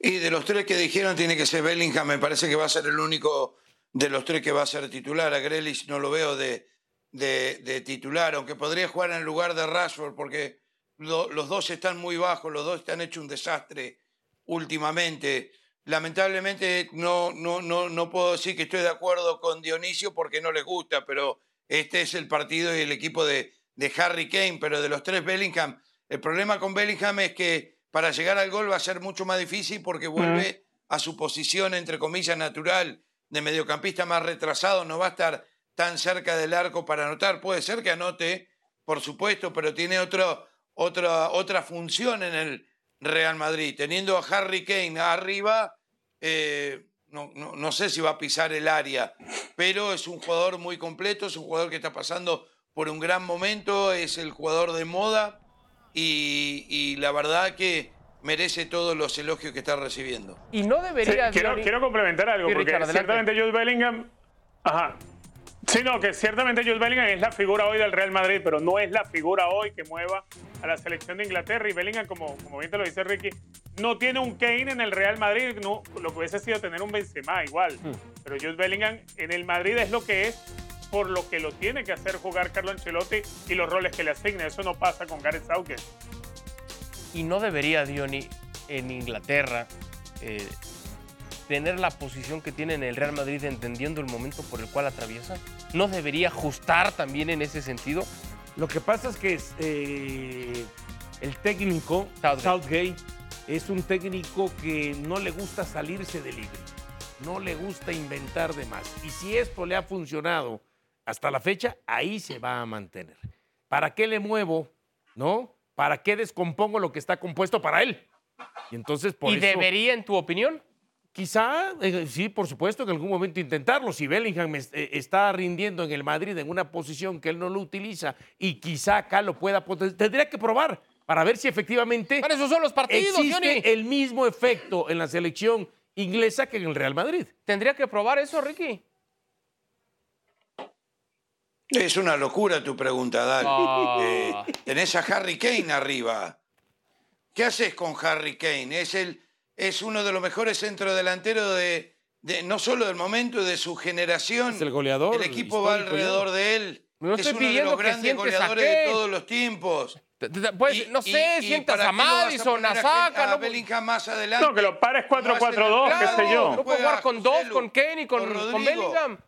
Y de los tres que dijeron tiene que ser Bellingham, me parece que va a ser el único de los tres que va a ser titular. A Grealish no lo veo de, de- titular, aunque podría jugar en lugar de Rashford porque lo- los dos están muy bajos, los dos están hecho un desastre últimamente. Lamentablemente no, no, no, no puedo decir que estoy de acuerdo con Dionisio porque no les gusta, pero este es el partido y el equipo de, de Harry Kane, pero de los tres Bellingham, el problema con Bellingham es que para llegar al gol va a ser mucho más difícil porque vuelve a su posición, entre comillas, natural de mediocampista más retrasado, no va a estar tan cerca del arco para anotar. Puede ser que anote, por supuesto, pero tiene otro, otra, otra función en el Real Madrid. Teniendo a Harry Kane arriba, eh, no, no- no sé si va a pisar el área, pero es un jugador muy completo, es un jugador que está pasando por un gran momento, es el jugador de moda y, y la verdad que merece todos los elogios que está recibiendo. Y no Sí, debería. quiero, Johnny- quiero complementar algo, Sí, porque Richard, ciertamente Jude Bellingham. Ajá. Sí, no, que ciertamente Jude Bellingham es la figura hoy del Real Madrid, pero no es la figura hoy que mueva a la selección de Inglaterra. Y Bellingham, como, como bien te lo dice Ricky, no tiene un Kane en el Real Madrid, no, lo que hubiese sido tener un Benzema igual. Hmm. Pero Jude Bellingham en el Madrid es lo que es por lo que lo tiene que hacer jugar Carlo Ancelotti y los roles que le asigna. Eso no pasa con Gareth Southgate. Y no debería Diony en Inglaterra eh, tener la posición que tiene en el Real Madrid entendiendo el momento por el cual atraviesa. No debería ajustar también en ese sentido. Lo que pasa es que es, eh, el técnico, Southgate. Southgate. es un técnico que no le gusta salirse de libre, no le gusta inventar de más. Y si esto le ha funcionado hasta la fecha, ahí se va a mantener. ¿Para qué le muevo? ¿No? ¿Para qué descompongo lo que está compuesto para él? Y entonces, por y eso, debería, en tu opinión. Quizá, eh, sí, por supuesto, en algún momento intentarlo. Si Bellingham es- eh, está rindiendo en el Madrid en una posición que él no lo utiliza y quizá acá lo pueda tendría que probar para ver si efectivamente Para eso son los partidos, existe Johnny. el mismo efecto en la selección inglesa que en el Real Madrid. Tendría que probar eso, Ricky. Es una locura tu pregunta, Dal. Eh, tenés a Harry Kane arriba. ¿Qué haces con Harry Kane? Es, el, es uno de los mejores centrodelanteros de, de- no solo del momento, de su generación. Es el goleador El equipo va alrededor de él. No es estoy uno de pidiendo los que grandes goleadores de todos los tiempos. Pues, no sé, y sientas ¿para a Madison, a Saka. a no- más adelante. No, que lo pares 4-4-2, Como qué sé yo. No puede jugar con dos, con Kane y con, con. Bellingham.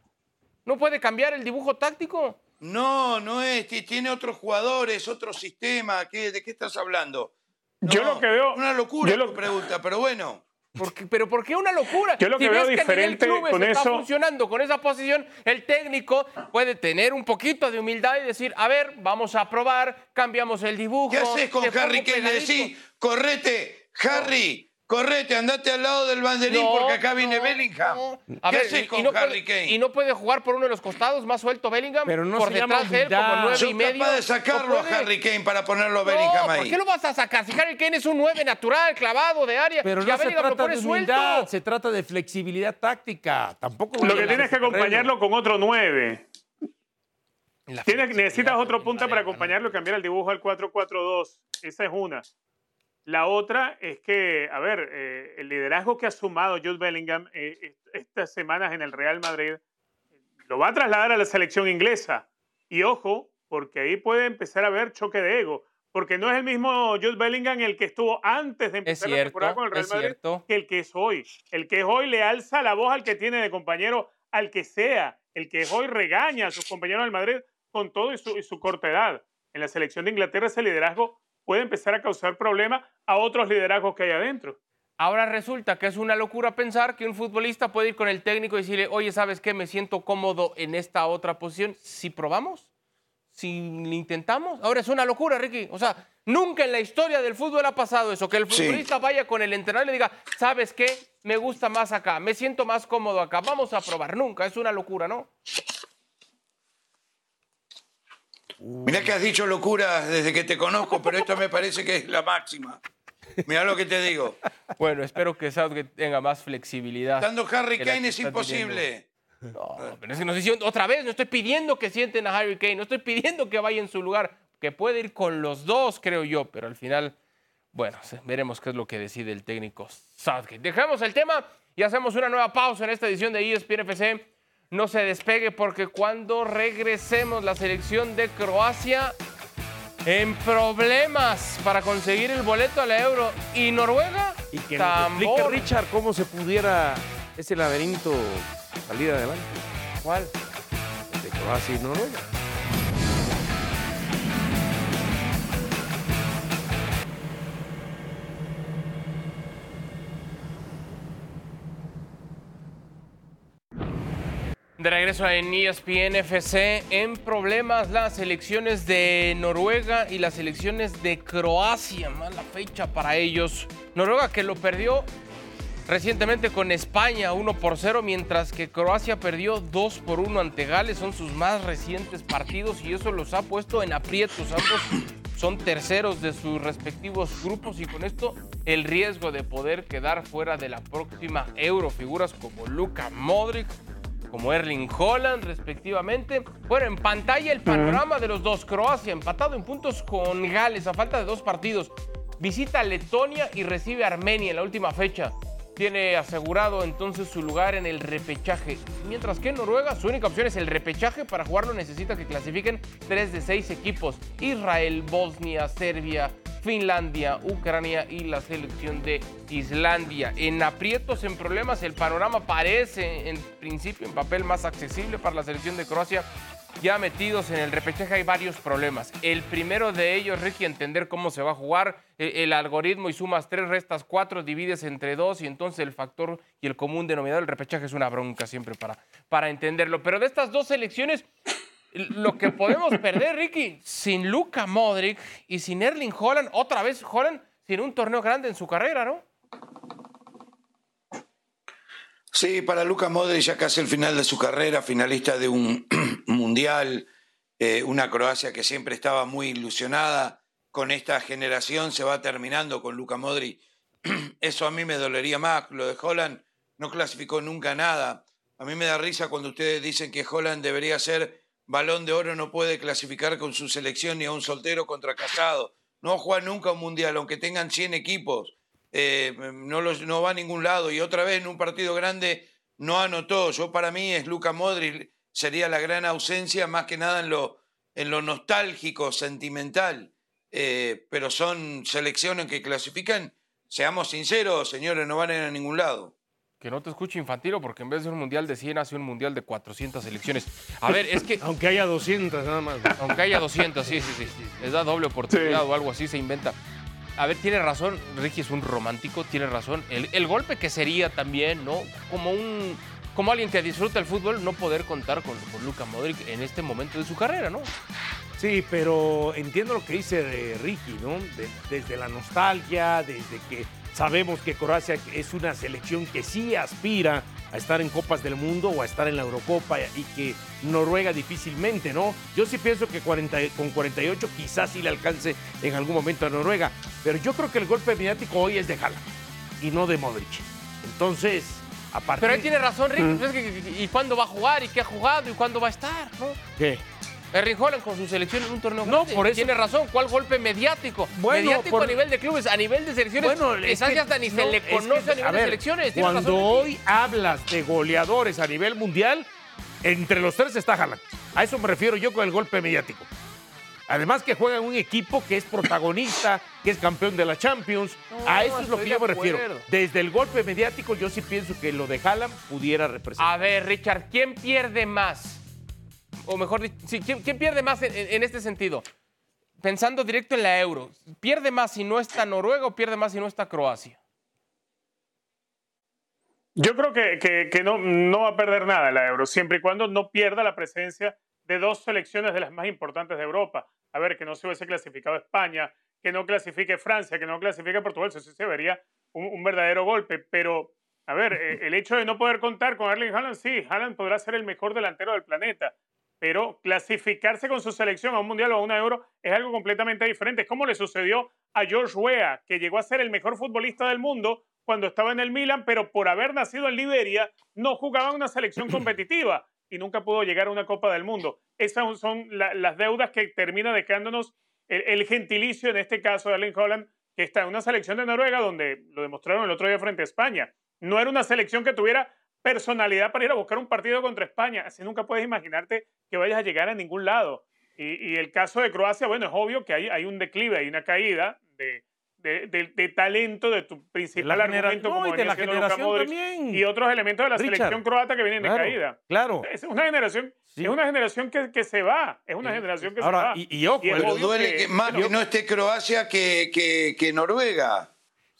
No puede cambiar el dibujo táctico. No, no es. ti- Tiene otros jugadores, otro sistema. ¿Qué, ¿De qué estás hablando? Yo lo que veo- Una locura yo lo- tu pregunta, pero bueno. ¿Por qué- pero ¿por qué una locura? Yo lo si que veo ves que a nivel diferente clubes con está eso- funcionando con esa posición, el técnico puede tener un poquito de humildad y decir, a ver, vamos a probar, cambiamos el dibujo. ¿Qué haces con Harry Kane? Le decís, correte, Harry, correte, andate al lado del banderín No, porque acá viene no, Bellingham. no. A ¿Qué ver, haces y- con y no Harry puede, Kane? Y no puede jugar por uno de los costados más suelto Bellingham. Pero no por se detrás de él como nueve y medio. capaz de ¿No sacarlo a? Harry Kane para ponerlo a Bellingham No, ahí. ¿por qué lo vas a sacar? Si Harry Kane es un 9 natural, clavado de área, Pero y a no se trata de suelto. humildad, se trata de flexibilidad táctica. Tampoco Lo que tienes que acompañarlo con otro 9. La Tienes, necesitas otro punta para acompañarlo y cambiar el dibujo al 4-4-2. Esa es una. La otra es que, a ver, eh, el liderazgo que ha sumado Jude Bellingham eh, est- estas semanas en el Real Madrid lo va a trasladar a la selección inglesa. Y ojo, porque ahí puede empezar a haber choque de ego. Porque no es el mismo Jude Bellingham el que estuvo antes de empezar la temporada cierto, con el Real Madrid cierto. que el que es hoy. El que es hoy le alza la voz al que tiene de compañero, al que sea. El que es hoy regaña a sus compañeros del Madrid con todo y su, y su corta edad. En la selección de Inglaterra ese liderazgo puede empezar a causar problemas a otros liderazgos que hay adentro. Ahora resulta que es una locura pensar que un futbolista puede ir con el técnico y decirle, oye, ¿sabes qué? Me siento cómodo en esta otra posición. Si probamos, si intentamos. Ahora es una locura, Ricky. O sea, nunca en la historia del fútbol ha pasado eso, que el Sí. futbolista vaya con el entrenador y le diga, ¿sabes qué? Me gusta más acá, me siento más cómodo acá, vamos a probar. Nunca, es una locura, ¿no? Mirá que has dicho locura desde que te conozco, pero esta me parece que es la máxima. Mirá lo que te digo. Bueno, espero que Southgate tenga más flexibilidad. Dando Harry Kane es imposible. No, pero es que no estoy diciendo- otra vez, no estoy pidiendo que sienten a Harry Kane, no estoy pidiendo que vaya en su lugar, que puede ir con los dos, creo yo, pero al final, bueno, veremos qué es lo que decide el técnico Southgate. Dejamos el tema y hacemos una nueva pausa en esta edición de ESPN FC. No se despegue porque cuando regresemos la selección de Croacia en problemas para conseguir el boleto a la Euro y Noruega Y que nos explique tambor. Richard cómo se pudiera ese laberinto salir adelante. ¿Cuál? De Croacia y Noruega. De regreso en ESPN FC, en problemas las selecciones de Noruega y las selecciones de Croacia. Mala fecha para ellos. Noruega que lo perdió recientemente con España 1 por 0, mientras que Croacia perdió 2 por 1 ante Gales. Son sus más recientes partidos y eso los ha puesto en aprietos. Ambos son terceros de sus respectivos grupos y con esto el riesgo de poder quedar fuera de la próxima Euro. Figuras como Luka Modric, como Erling Holland, respectivamente. Bueno, en pantalla el panorama de los dos. Croacia empatado en puntos con Gales a falta de dos partidos. Visita a Letonia y recibe a Armenia en la última fecha. Tiene asegurado entonces su lugar en el repechaje. Mientras que en Noruega su única opción es el repechaje. Para jugarlo necesita que clasifiquen tres de seis equipos. Israel, Bosnia, Serbia, Finlandia, Ucrania y la selección de Islandia. En aprietos, en problemas, el panorama parece en principio en papel más accesible para la selección de Croacia. Ya metidos en el repechaje hay varios problemas. El primero de ellos, Ricky, entender cómo se va a jugar eh, el algoritmo y sumas tres, restas cuatro, divides entre dos y entonces el factor y el común denominador, el repechaje es una bronca siempre para, para entenderlo. Pero de estas dos selecciones, lo que podemos perder, Ricky, sin Luka Modric y sin Erling Holland, otra vez Holland sin un torneo grande en su carrera, ¿no? Sí, para Luka Modric ya casi el final de su carrera, finalista de un mundial, eh, una Croacia que siempre estaba muy ilusionada con esta generación, se va terminando con Luka Modric. Eso a mí me dolería más. Lo de Holland no clasificó nunca nada. A mí me da risa cuando ustedes dicen que Holland debería ser balón de oro, no puede clasificar con su selección ni a un soltero contra casado. No juega nunca un mundial, aunque tengan 100 equipos eh, no, va a ningún lado y otra vez en un partido grande no anotó. Yo para mí es Luca Modric, sería la gran ausencia más que nada en lo, nostálgico, sentimental. Eh, pero son selecciones que clasifican, seamos sinceros, señores, no van a ningún lado. Que no te escuche infantilo, porque en vez de un mundial de 100 hace un mundial de 400 selecciones. A ver, es que Aunque haya 200 nada más. aunque haya 200, sí, sí, sí, les da doble oportunidad o algo así, se inventa. A ver, tiene razón, Ricky es un romántico, tiene razón. El, el golpe que sería también, ¿no? Como un como alguien que disfruta el fútbol, no poder contar con, con Luka Modric en este momento de su carrera, ¿no? Sí, pero entiendo lo que dice de Ricky, ¿no? De- desde la nostalgia, desde que sabemos que Croacia es una selección que sí aspira a estar en Copas del Mundo o a estar en la Eurocopa y que Noruega difícilmente, ¿no? Yo sí pienso que 40 con 48 quizás sí le alcance en algún momento a Noruega, pero yo creo que el golpe mediático hoy es de Haaland y no de Modric. Entonces, a partir Pero él tiene razón, es que- ¿Y cuándo va a jugar? ¿Y qué ha jugado? ¿Y cuándo va a estar? ¿no? ¿Qué? Erling Holland con su selección en un torneo No, grande. por eso- Tiene razón. ¿Cuál golpe mediático? Bueno, mediático por- a nivel de clubes, a nivel de selecciones. Bueno, es que hasta ni no, se le es que, conoce a nivel a de selecciones. Tiene Cuando razón, hoy hablas de goleadores a nivel mundial, entre los tres está Haaland. A eso me refiero yo con el golpe mediático. Además que juega en un equipo que es protagonista, que es campeón de la Champions. No, a eso es lo que yo me refiero. Desde el golpe mediático yo sí pienso que lo de Haaland pudiera representar. A ver, Richard, ¿quién pierde más? O mejor dicho, ¿quién, pierde más en, en- este sentido? Pensando directo en la euro. ¿Pierde más si no está Noruega o pierde más si no está Croacia? Yo creo que, que- que no, no va a perder nada la Euro, siempre y cuando no pierda la presencia de dos selecciones de las más importantes de Europa. A ver, que no se hubiese clasificado España, que no clasifique Francia, que no clasifique Portugal, eso sí se vería un, un verdadero golpe. Pero, a ver, eh, el hecho de no poder contar con Erling Haaland, sí, Haaland podrá ser el mejor delantero del planeta, pero clasificarse con su selección a un mundial o a una euro es algo completamente diferente. Es como le sucedió a George Weah, que llegó a ser el mejor futbolista del mundo cuando estaba en el Milan, pero por haber nacido en Liberia no jugaba en una selección competitiva y nunca pudo llegar a una Copa del Mundo. Esas son la- las deudas que termina dejándonos el, el gentilicio, en este caso de Erling Holland, que está en una selección de Noruega donde lo demostraron el otro día frente a España. No era una selección que tuviera personalidad para ir a buscar un partido contra España. Así nunca puedes imaginarte que vayas a llegar a ningún lado. Y, y el caso de Croacia, bueno, es obvio que hay, hay un declive, hay una caída de, de, de- de talento de tu principal la argumento, no, como y de la generación Modric, también. y otros elementos de la Richard. selección croata que vienen de Claro, caída. claro. Es una generación, es una generación que, que se va, es una generación que Ahora, se va. y- y ojo, obvio duele que, más que no esté Croacia que, que, que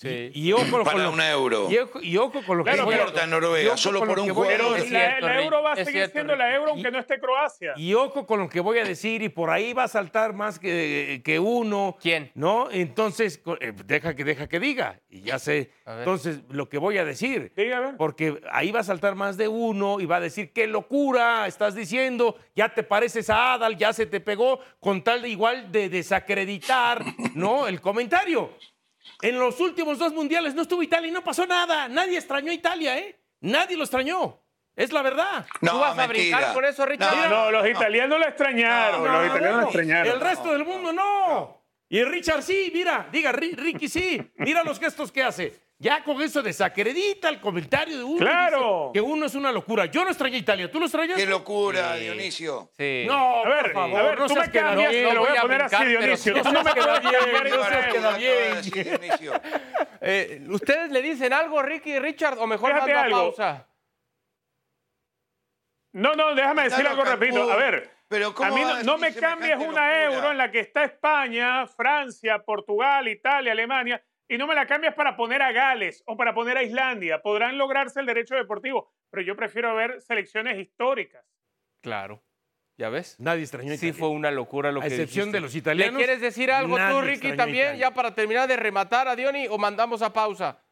Noruega. Y ojo Para con lo, un euro. Y ojo, y ojo con lo que Claro, voy a- importa Noruega, y ojo solo por lo un que voy a jugador. decir. la, la euro va a seguir cierto, siendo la euro aunque no esté Croacia. Y ojo con lo que voy a decir, y por ahí va a saltar más que, que uno. ¿Quién? ¿No? Entonces, eh, deja que, deja que diga. Y ya sé. Entonces, lo que voy a decir. Ver. Porque ahí va a saltar más de uno y va a decir, qué locura estás diciendo, ya te pareces a Adal, ya se te pegó, con tal de igual de desacreditar, ¿no? El comentario. En los últimos dos mundiales no estuvo Italia y no pasó nada. Nadie extrañó a Italia, ¿eh? Nadie lo extrañó. Es la verdad. No, ¿Tú vas a mentira. brincar con eso, Richard? No, no, los italianos la extrañaron, No, los no, italianos la no. extrañaron. El resto del mundo no. Y Richard sí, mira, diga, Ri- Ricky sí. Mira los gestos que hace. Ya con eso desacredita el comentario de uno. ¡Claro! Que uno es una locura. Yo no extrañé a Italia. ¿Tú lo extrañas? Qué locura, Dionisio. Sí. No, A ver, por favor, a ver, no tú me cambias, queda bien. te lo voy a poner así, Dionisio. Tú no me Queda puedes bien, Dionisio. Eh, ¿Ustedes le dicen algo, Ricky y Richard, o mejor Fíjate mando a algo. pausa? No, no, déjame decir algo. Cancún. A ver, Pero ¿cómo a mí a no, me cambies una locura? euro en la que está España, Francia, Portugal, Italia, Alemania, y no me la cambias para poner a Gales o para poner a Islandia. Podrán lograrse el derecho deportivo, pero yo prefiero ver selecciones históricas. Claro. ¿Ya ves? Nadie extrañó a Sí fue una locura lo A que excepción dijiste. de los italianos, ¿Le quieres decir algo tú, Ricky, también, Italia. ya para terminar de rematar a Diony, o mandamos a pausa?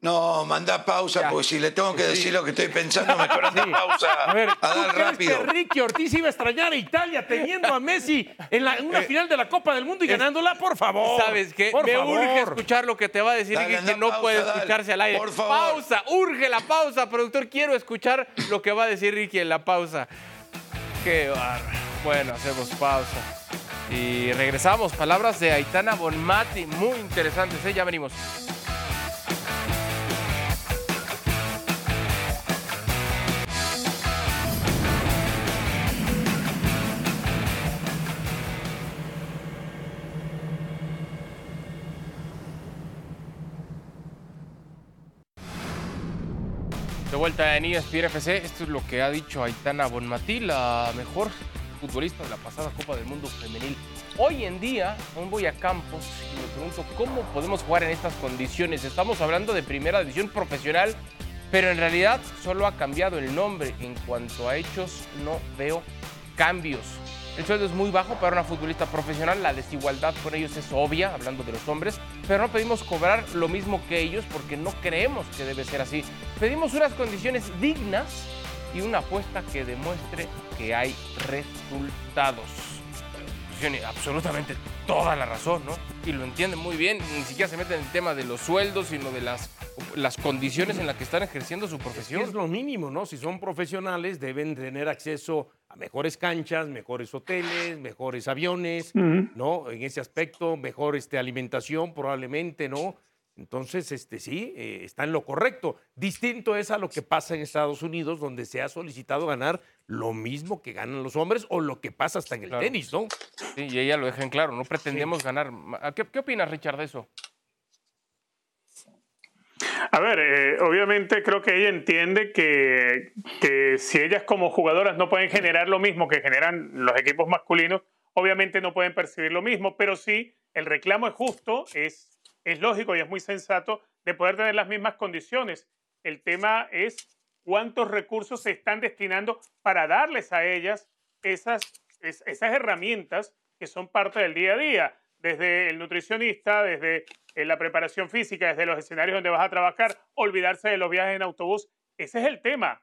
No, manda pausa, Ya. porque si le tengo que decir lo que estoy pensando, mejor anda pausa. A ver, a ¿tú dar crees rápido. que Ricky Ortiz iba a extrañar a Italia teniendo a Messi en, la- en una final de la Copa del Mundo y ganándola? Por favor. ¿Sabes qué? Por Me favor. urge escuchar lo que te va a decir Dale, Ricky, que no pausa, puede dale. escucharse al aire. Por favor. Pausa, urge la pausa, productor. Quiero escuchar lo que va a decir Ricky en la pausa. Qué barra. Bueno, hacemos pausa. Y regresamos. Palabras de Aitana Bonmati, muy interesantes. ¿eh? Ya venimos. Vuelta en ESPN FC, esto es lo que ha dicho Aitana Bonmatí, la mejor futbolista de la pasada Copa del Mundo Femenil. Hoy en día, aún voy a campos y me pregunto cómo podemos jugar en estas condiciones. Estamos hablando de primera división profesional, pero en realidad solo ha cambiado el nombre. En cuanto a hechos, no veo cambios. El sueldo es muy bajo para una futbolista profesional, la desigualdad con ellos es obvia, hablando de los hombres, pero no pedimos cobrar lo mismo que ellos porque no creemos que debe ser así. Pedimos unas condiciones dignas y una apuesta que demuestre que hay resultados. Tiene absolutamente toda la razón, ¿no? Y lo entiende muy bien, ni siquiera se mete en el tema de los sueldos, sino de las, las condiciones en las que están ejerciendo su profesión. es lo mínimo, ¿no? Si son profesionales, deben tener acceso a mejores canchas, mejores hoteles, mejores aviones, ¿no? En ese aspecto, mejor este, alimentación probablemente, ¿no? Entonces, este, sí, eh, está en lo correcto. Distinto es a lo que pasa en Estados Unidos, donde se ha solicitado ganar lo mismo que ganan los hombres o lo que pasa hasta en el Claro. tenis, ¿no? Sí, y ella lo deja en claro, no pretendemos ganar. ¿Qué, ¿Qué opinas, Richard, de eso? A ver, eh, obviamente creo que ella entiende que, que si ellas como jugadoras no pueden generar lo mismo que generan los equipos masculinos, obviamente no pueden percibir lo mismo, pero sí, el reclamo es justo, es, es lógico y es muy sensato de poder tener las mismas condiciones. El tema es cuántos recursos se están destinando para darles a ellas esas, es- esas herramientas que son parte del día a día, desde el nutricionista, desde eh, la preparación física, desde los escenarios donde vas a trabajar, olvidarse de los viajes en autobús. Ese es el tema.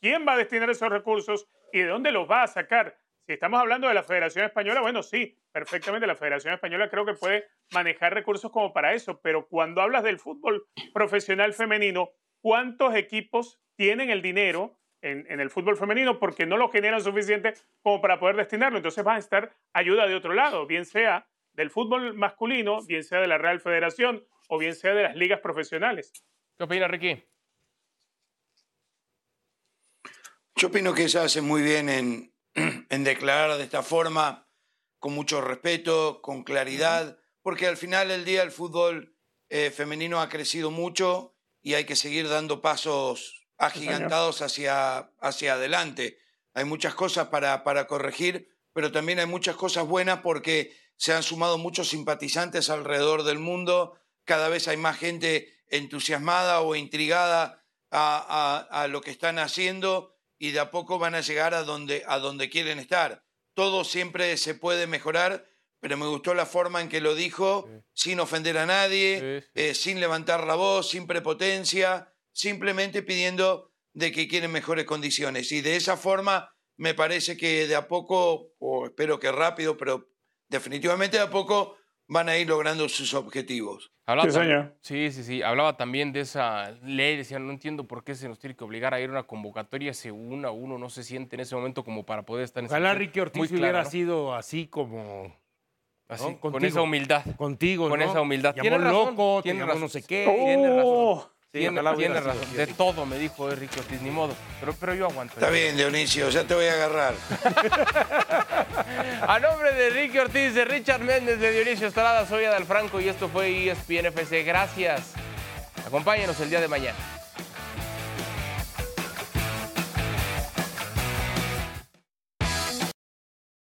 ¿Quién va a destinar esos recursos y de dónde los va a sacar? Si estamos hablando de la Federación Española, bueno, sí, perfectamente la Federación Española creo que puede manejar recursos como para eso, pero cuando hablas del fútbol profesional femenino, ¿cuántos equipos tienen el dinero en, en el fútbol femenino porque no lo generan suficiente como para poder destinarlo? Entonces va a estar ayuda de otro lado, bien sea del fútbol masculino, bien sea de la Real Federación o bien sea de las ligas profesionales. ¿Qué opina, Ricky? Yo opino que ella hace muy bien en, en declarar de esta forma, con mucho respeto, con claridad, porque al final del día el fútbol eh, femenino ha crecido mucho y hay que seguir dando pasos agigantados hacia, hacia adelante. Hay muchas cosas para, para corregir, pero también hay muchas cosas buenas porque se han sumado muchos simpatizantes alrededor del mundo, cada vez hay más gente entusiasmada o intrigada a, a- lo que están haciendo y de a poco van a llegar a donde, a donde quieren estar. Todo siempre se puede mejorar, pero me gustó la forma en que lo dijo, sin ofender a nadie, eh, sin levantar la voz, sin prepotencia, simplemente pidiendo de que quieren mejores condiciones. Y de esa forma me parece que de a poco, o espero que rápido, pero definitivamente de a poco van a ir logrando sus objetivos. Hablaba Sí, tam- señor. Sí, sí, sí. Hablaba también de esa ley. Decía, no entiendo por qué se nos tiene que obligar a ir a una convocatoria si una uno no se siente en ese momento como para poder estar en esa Ojalá. Ricky Ortiz Muy clara, hubiera ¿no? sido así como Así, ¿no? con esa humildad. contigo, Con ¿no? esa humildad. Llamó Tienes razón, loco, te tienes llamó razón. no sé qué. Razón. Oh, Sí, Tiene- ojalá hubiera tienes sido razón. De todo me dijo Ricky Ortiz, ni modo. Pero, pero yo aguanto. Está bien, Dionisio, ya te voy a agarrar. A nombre de Ricky Ortiz, de Richard Méndez, de Dionisio Estrada, soy Adal Franco y esto fue ESPN FC. Gracias. Acompáñenos el día de mañana.